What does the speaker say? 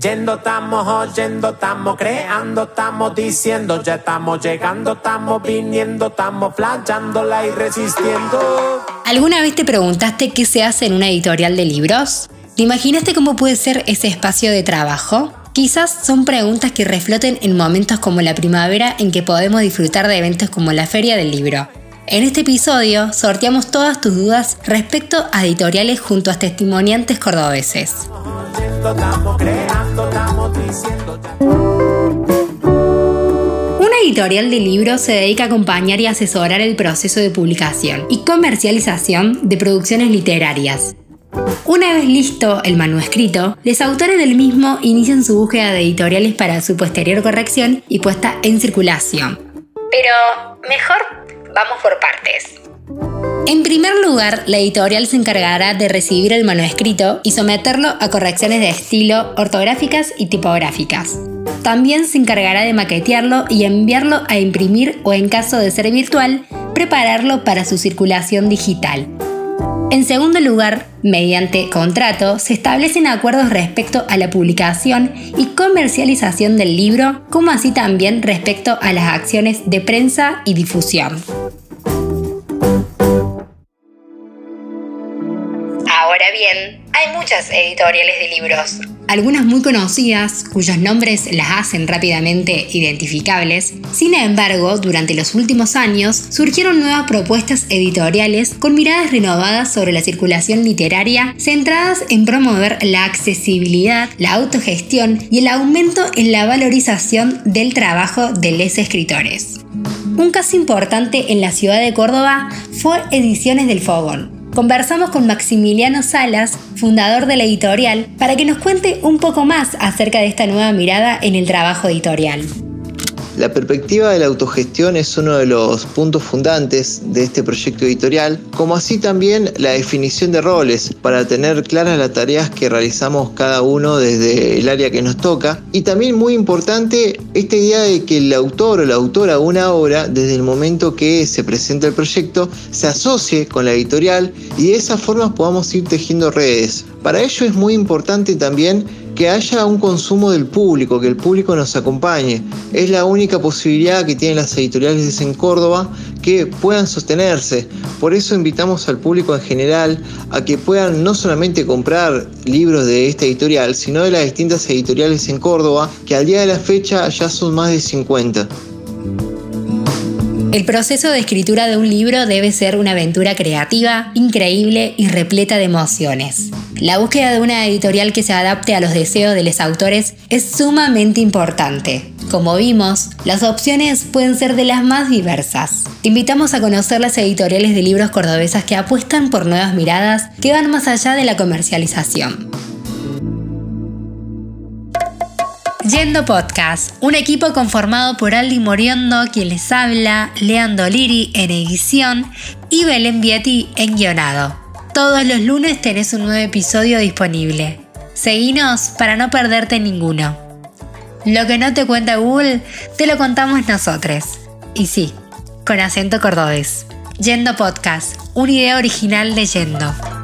Yendo estamos, oyendo estamos, creando estamos, diciendo ya estamos llegando, estamos viniendo, estamos flayándola y resistiendo. ¿Alguna vez te preguntaste qué se hace en una editorial de libros? ¿Te imaginaste cómo puede ser ese espacio de trabajo? Quizás son preguntas que refloten en momentos como la primavera en que podemos disfrutar de eventos como la Feria del Libro. En este episodio sorteamos todas tus dudas respecto a editoriales junto a testimoniantes cordobeses. Una editorial de libros se dedica a acompañar y asesorar el proceso de publicación y comercialización de producciones literarias. Una vez listo el manuscrito, los autores del mismo inician su búsqueda de editoriales para su posterior corrección y puesta en circulación. Pero mejor vamos por partes. En primer lugar, la editorial se encargará de recibir el manuscrito y someterlo a correcciones de estilo ortográficas y tipográficas. También se encargará de maquetearlo y enviarlo a imprimir o en caso de ser virtual, prepararlo para su circulación digital. En segundo lugar, mediante contrato, se establecen acuerdos respecto a la publicación y comercialización del libro, como así también respecto a las acciones de prensa y difusión. Ahora bien, hay muchas editoriales de libros. Algunas muy conocidas, cuyos nombres las hacen rápidamente identificables. Sin embargo, durante los últimos años surgieron nuevas propuestas editoriales con miradas renovadas sobre la circulación literaria, centradas en promover la accesibilidad, la autogestión y el aumento en la valorización del trabajo de los escritores. Un caso importante en la ciudad de Córdoba fue Ediciones del Fogón, Conversamos con Maximiliano Salas, fundador de la editorial, para que nos cuente un poco más acerca de esta nueva mirada en el trabajo editorial. La perspectiva de la autogestión es uno de los puntos fundantes de este proyecto editorial, como así también la definición de roles para tener claras las tareas que realizamos cada uno desde el área que nos toca. Y también muy importante esta idea de que el autor o la autora de una obra, desde el momento que se presenta el proyecto, se asocie con la editorial y de esa forma podamos ir tejiendo redes. Para ello es muy importante también que haya un consumo del público, que el público nos acompañe. Es la única posibilidad que tienen las editoriales en Córdoba que puedan sostenerse. Por eso invitamos al público en general a que puedan no solamente comprar libros de esta editorial, sino de las distintas editoriales en Córdoba, que al día de la fecha ya son más de 50. El proceso de escritura de un libro debe ser una aventura creativa, increíble y repleta de emociones. La búsqueda de una editorial que se adapte a los deseos de los autores es sumamente importante. Como vimos, las opciones pueden ser de las más diversas. Te invitamos a conocer las editoriales de libros cordobesas que apuestan por nuevas miradas que van más allá de la comercialización. Yendo Podcast, un equipo conformado por Aldi Moriondo, quien les habla, Leandro Liri en edición y Belén Vietti en guionado. Todos los lunes tenés un nuevo episodio disponible. Seguinos para no perderte ninguno. Lo que no te cuenta Google, te lo contamos nosotros. Y sí, con acento cordobés. Yendo Podcast, una idea original de Yendo.